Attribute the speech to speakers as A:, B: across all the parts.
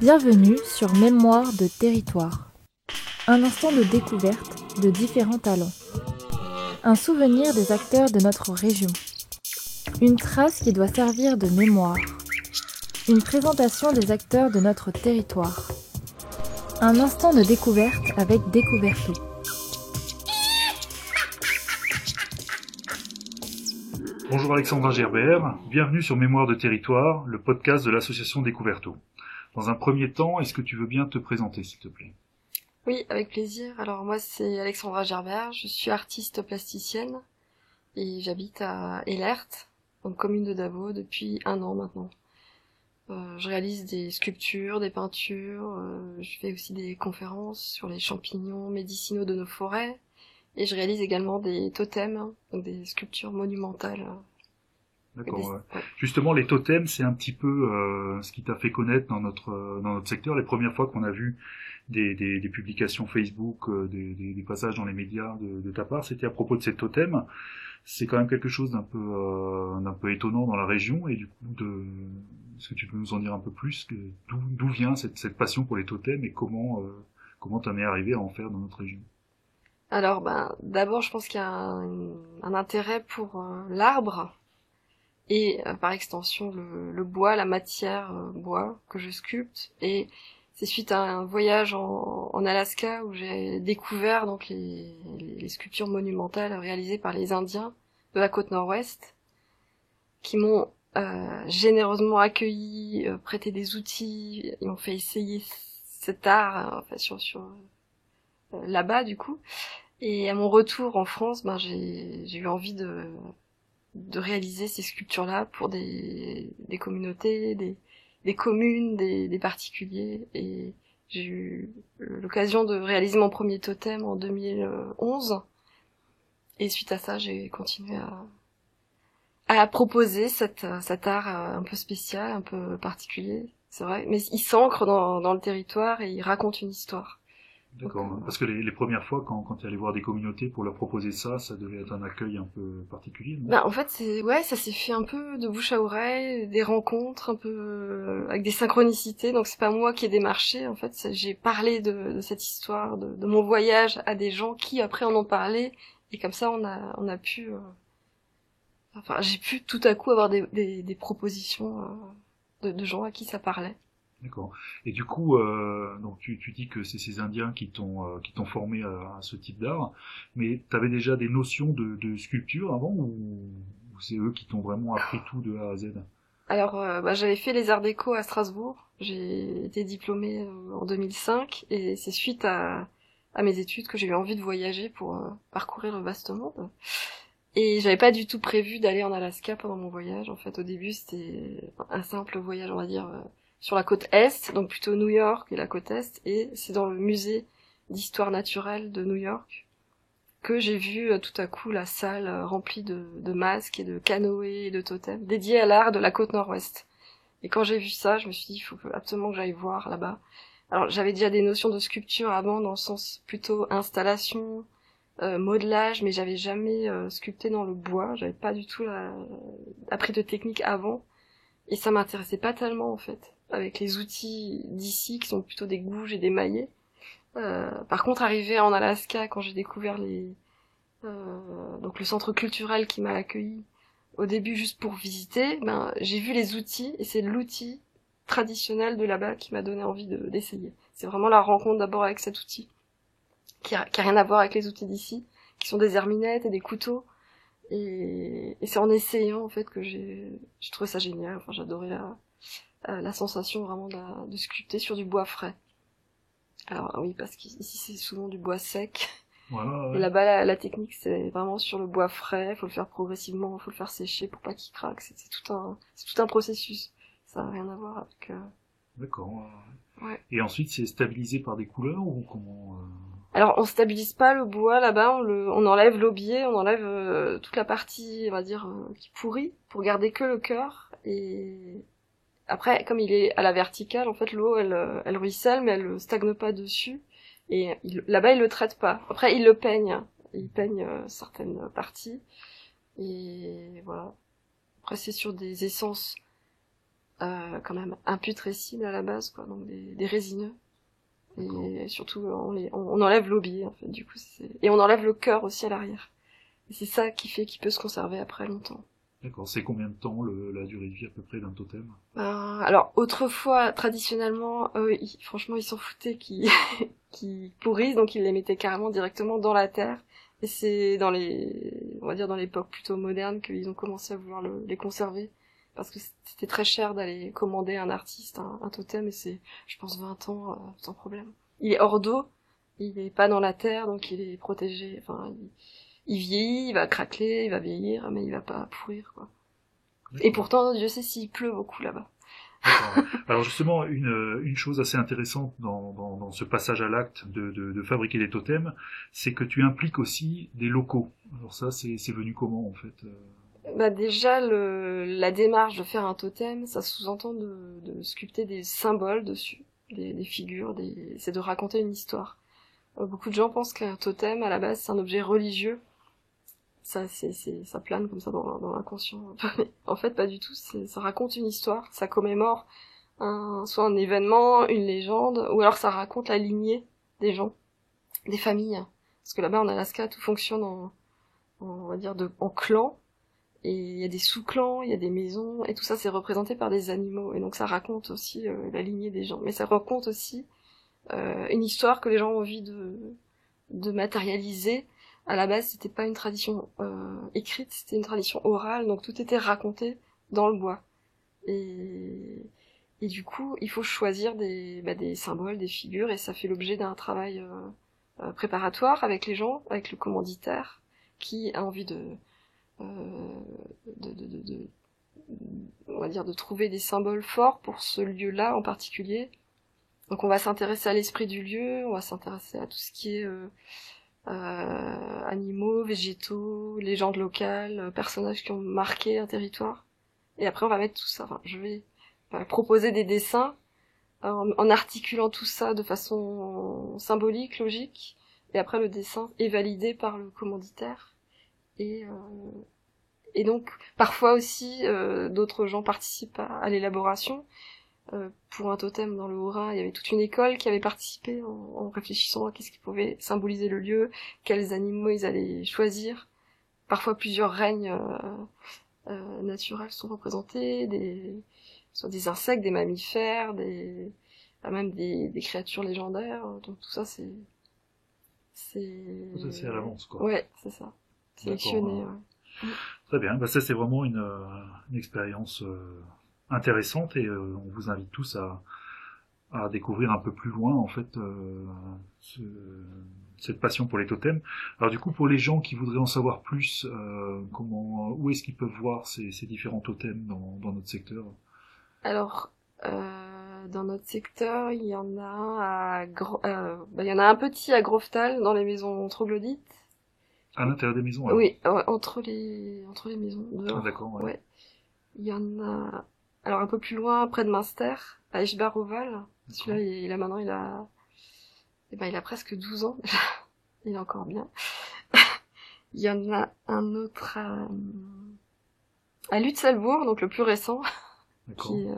A: Bienvenue sur Mémoire de territoire. Un instant de découverte de différents talents. Un souvenir des acteurs de notre région. Une trace qui doit servir de mémoire. Une présentation des acteurs de notre territoire. Un instant de découverte avec Découverto.
B: Bonjour Alexandra Gerbert, bienvenue sur Mémoire de territoire, le podcast de l'association Découverto. Dans un premier temps, est-ce que tu veux bien te présenter s'il te plaît?
C: Oui, avec plaisir. Alors moi c'est Alexandra Gerbert, je suis artiste plasticienne et j'habite à Elert, en commune de Davos, depuis un an maintenant. Euh, je réalise des sculptures, des peintures, euh, je fais aussi des conférences sur les champignons médicinaux de nos forêts, et je réalise également des totems, donc des sculptures monumentales.
B: D'accord. Ouais. Justement, les totems, c'est un petit peu euh, ce qui t'a fait connaître dans notre euh, dans notre secteur. Les premières fois qu'on a vu des, des, des publications Facebook, euh, des, des, des passages dans les médias de, de ta part, c'était à propos de ces totems. C'est quand même quelque chose d'un peu euh, d'un peu étonnant dans la région et du coup de est-ce que tu peux nous en dire un peu plus que d'où d'où vient cette, cette passion pour les totems et comment euh, comment t'en es arrivé à en faire dans notre région?
C: Alors, ben, d'abord, je pense qu'il y a un, un intérêt pour euh, l'arbre et euh, par extension le, le bois, la matière euh, bois que je sculpte. Et c'est suite à un voyage en, en Alaska où j'ai découvert donc les, les sculptures monumentales réalisées par les Indiens de la côte nord-ouest qui m'ont euh, généreusement accueilli, euh, prêté des outils, ils m'ont fait essayer cet art euh, enfin, sur, sur euh, là-bas du coup. Et à mon retour en France, ben j'ai eu envie de de réaliser ces sculptures-là pour des des communautés, des des communes, des des particuliers. Et j'ai eu l'occasion de réaliser mon premier totem en 2011. Et suite à ça, j'ai continué à à proposer cet cet art euh, un peu spécial, un peu particulier. C'est vrai, mais il s'ancre dans dans le territoire et il raconte une histoire.
B: D'accord. Parce que les, les premières fois, quand, quand tu allais voir des communautés pour leur proposer ça, ça devait être un accueil un peu particulier. non?
C: Ben, en fait, c'est ouais, ça s'est fait un peu de bouche à oreille, des rencontres un peu euh, avec des synchronicités. Donc c'est pas moi qui ai démarché. En fait, j'ai parlé de, de cette histoire, de, de mon voyage à des gens qui après en ont parlé, et comme ça, on a on a pu, euh, enfin, j'ai pu tout à coup avoir des des, des propositions euh, de, de gens à qui ça parlait.
B: D'accord. Et du coup, euh, donc tu, tu dis que c'est ces Indiens qui t'ont euh, qui t'ont formé à, à ce type d'art, mais tu avais déjà des notions de, de sculpture avant ou, c'est eux qui t'ont vraiment appris tout de A à Z?
C: Alors, euh, bah, j'avais fait les arts déco à Strasbourg. J'ai été diplômée euh, en 2005 et c'est suite à, à mes études que j'ai eu envie de voyager pour euh, parcourir le vaste monde. Et j'avais pas du tout prévu d'aller en Alaska pendant mon voyage. En fait, au début, c'était un simple voyage, on va dire, euh, sur la côte est, donc plutôt New York et la côte est. Et c'est dans le musée d'histoire naturelle de New York que j'ai vu euh, tout à coup la salle euh, remplie de, de masques et de canoës et de totems dédiés à l'art de la côte nord-ouest. Et quand j'ai vu ça, je me suis dit, il faut absolument que j'aille voir là-bas. Alors j'avais déjà des notions de sculpture avant, dans le sens plutôt installation, euh, modelage, mais j'avais jamais euh, sculpté dans le bois. J'avais pas du tout la... appris de technique avant. Et ça m'intéressait pas tellement en fait, avec les outils d'ici qui sont plutôt des gouges et des maillets. Euh, par contre, arrivé en Alaska, quand j'ai découvert les, euh, donc le centre culturel qui m'a accueilli au début juste pour visiter, ben j'ai vu les outils et c'est l'outil traditionnel de là-bas qui m'a donné envie de d'essayer. C'est vraiment la rencontre d'abord avec cet outil qui a, qui a rien à voir avec les outils d'ici, qui sont des herminettes et des couteaux. Et, et c'est en essayant en fait que j'ai trouvé ça génial. Enfin, j'adorais la la sensation vraiment de, de sculpter sur du bois frais. Alors oui, parce qu'ici c'est souvent du bois sec.
B: Voilà.
C: Et là-bas, la, la technique, c'est vraiment sur le bois frais. faut le faire progressivement, faut le faire sécher pour pas qu'il craque. C'est tout un, c'est tout un processus. Ça n'a rien à voir avec. euh,
B: D'accord. ouais.
C: Ouais.
B: Et ensuite, c'est stabilisé par des couleurs ou comment euh,
C: Alors, on stabilise pas le bois là-bas. On on enlève l'aubier, on enlève euh, toute la partie, on va dire, euh, qui pourrit, pour garder que le cœur. Et après, comme il est à la verticale, en fait, l'eau, elle, euh, elle ruisselle, mais elle stagne pas dessus. Et là-bas, il le traite pas. Après, il le peigne. Il peigne certaines parties. Et voilà. Après, c'est sur des essences quand même imputrescibles à la base, quoi, donc des résineux. Et surtout, on, les, on, enlève l'obier, en fait, du coup, et on enlève le cœur aussi à l'arrière. Et c'est ça qui fait qu'il peut se conserver après longtemps.
B: D'accord. C'est combien de temps le, la durée de vie à peu près d'un totem?
C: Ben, Alors autrefois, traditionnellement, franchement, ils s'en foutaient qui qui pourrissent, donc ils les mettaient carrément directement dans la terre. Et c'est dans les, on va dire dans l'époque plutôt moderne qu'ils ont commencé à vouloir le, les conserver parce que c'était très cher d'aller commander un artiste un, totem et c'est, je pense, 20 ans euh, sans problème. Il est hors d'eau, il est pas dans la terre, donc il est protégé. Enfin, il, il, vieillit, il va craquer, il va vieillir, mais il va pas pourrir quoi. Et pourtant, Dieu sait s'il pleut beaucoup là-bas.
B: Alors justement, une, une chose assez intéressante dans, dans, dans ce passage à l'acte de, de, de, fabriquer des totems, c'est que tu impliques aussi des locaux. Alors ça, c'est venu comment en fait euh?
C: Bah déjà, le, la démarche de faire un totem, ça sous-entend de, de, sculpter des symboles dessus, des, des figures, des... c'est de raconter une histoire. Euh, beaucoup de gens pensent qu'un totem, à la base, c'est un objet religieux, ça c'est ça plane comme ça dans, l'inconscient. En fait pas du tout. Ça raconte une histoire ça commémore un, soit un événement une légende ou alors ça raconte la lignée des gens des familles. Parce que là-bas en Alaska tout fonctionne en, on va dire en clan et il y a des sous-clans il y a des maisons et tout ça c'est représenté par des animaux. Et donc ça raconte aussi euh, la lignée des gens. Mais ça raconte aussi euh, une histoire que les gens ont envie de matérialiser. À la base, c'était pas une tradition euh, écrite, c'était une tradition orale, donc tout était raconté dans le bois. Et, du coup, il faut choisir des, bah, des symboles, des figures, et ça fait l'objet d'un travail préparatoire avec les gens, avec le commanditaire, qui a envie de, de, de, de, de on va dire de trouver des symboles forts pour ce lieu-là en particulier. Donc on va s'intéresser à l'esprit du lieu, on va s'intéresser à tout ce qui est euh, animaux, végétaux, légendes locales, euh, personnages qui ont marqué un territoire. Et après, on va mettre tout ça. Enfin, je vais proposer des dessins en, articulant tout ça de façon symbolique, logique. Et après, le dessin est validé par le commanditaire. Et, euh, et donc, parfois aussi, d'autres gens participent à l'élaboration. Euh, pour un totem dans le Haut-Rhin, il y avait toute une école qui avait participé en, réfléchissant à qu'est-ce qui pouvait symboliser le lieu, quels animaux ils allaient choisir. Parfois plusieurs règnes euh, euh, naturels sont représentés, des, soit des insectes, des mammifères, des, ah, même des, des créatures légendaires. Donc tout ça c'est
B: c'est à l'avance quoi.
C: Ouais, c'est ça. Sélectionné. Ouais.
B: Très bien. Bah ça c'est vraiment une, une expérience intéressante et euh, on vous invite tous à, à découvrir un peu plus loin en fait euh, ce, cette passion pour les totems. Alors du coup pour les gens qui voudraient en savoir plus, euh, comment où est-ce qu'ils peuvent voir ces, ces différents totems dans, dans notre secteur?
C: Alors euh, dans notre secteur il y en a un à Gro euh, bah, il y en a un petit à Groftal dans les maisons troglodytes.
B: À l'intérieur des maisons
C: Oui, entre les entre les maisons.
B: Ah, d'accord. Ouais.
C: ouais. Il y en a alors un peu plus loin, près de Münster, à Eschbar-Oval. Celui-là, il, a maintenant, il a, eh ben, il a presque 12 ans. il est encore bien. il y en a un autre à, à Lutzelbourg, donc le plus récent, qui, euh,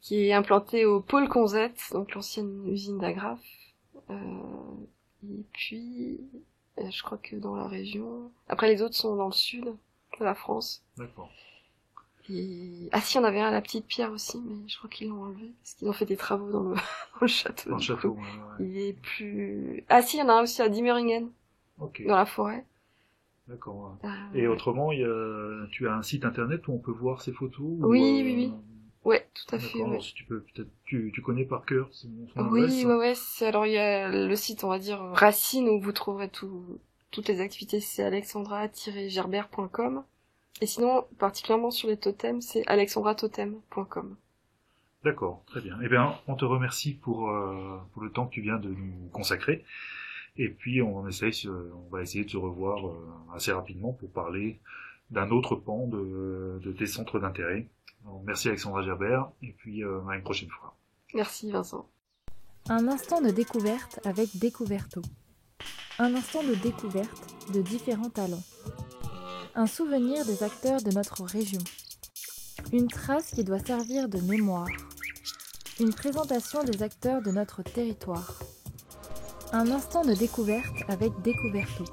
C: qui est implanté au pôle Conzette, donc l'ancienne usine d'agrafe. Euh, et puis, euh, je crois que dans la région. Après, les autres sont dans le sud de la France.
B: D'accord.
C: Ah si, on avait un à la petite pierre aussi, mais je crois qu'ils l'ont enlevé, parce qu'ils ont fait des travaux dans le, dans le château.
B: Dans le château,
C: Il est plus... Ah si, il y en a un aussi à Dimmeringen, dans la forêt.
B: D'accord. Ah, Et autrement, il y a... tu as un site internet où on peut voir ces photos
C: Oui, oui, oui. Ouais, tout à fait.
B: Ouais. Si tu peux, peut-être, tu, tu connais par cœur
C: Oui, ouais, ouais. Alors il y a le site, on va dire Racine, où vous trouverez tout, toutes les activités. C'est alexandra-gerbert.com. Et sinon, particulièrement sur les totems, c'est alexandratotem.com.
B: D'accord, très bien. Eh bien, on te remercie pour, euh, pour le temps que tu viens de nous consacrer. Et puis, on, essaye, on va essayer de se revoir euh, assez rapidement pour parler d'un autre pan de, de tes centres d'intérêt. Merci Alexandra Gerbert, et puis euh, à une prochaine fois.
C: Merci Vincent.
A: Un instant de découverte avec Découverto. Un instant de découverte de différents talents un souvenir des acteurs de notre région. Une trace qui doit servir de mémoire. Une présentation des acteurs de notre territoire. Un instant de découverte avec Découverto.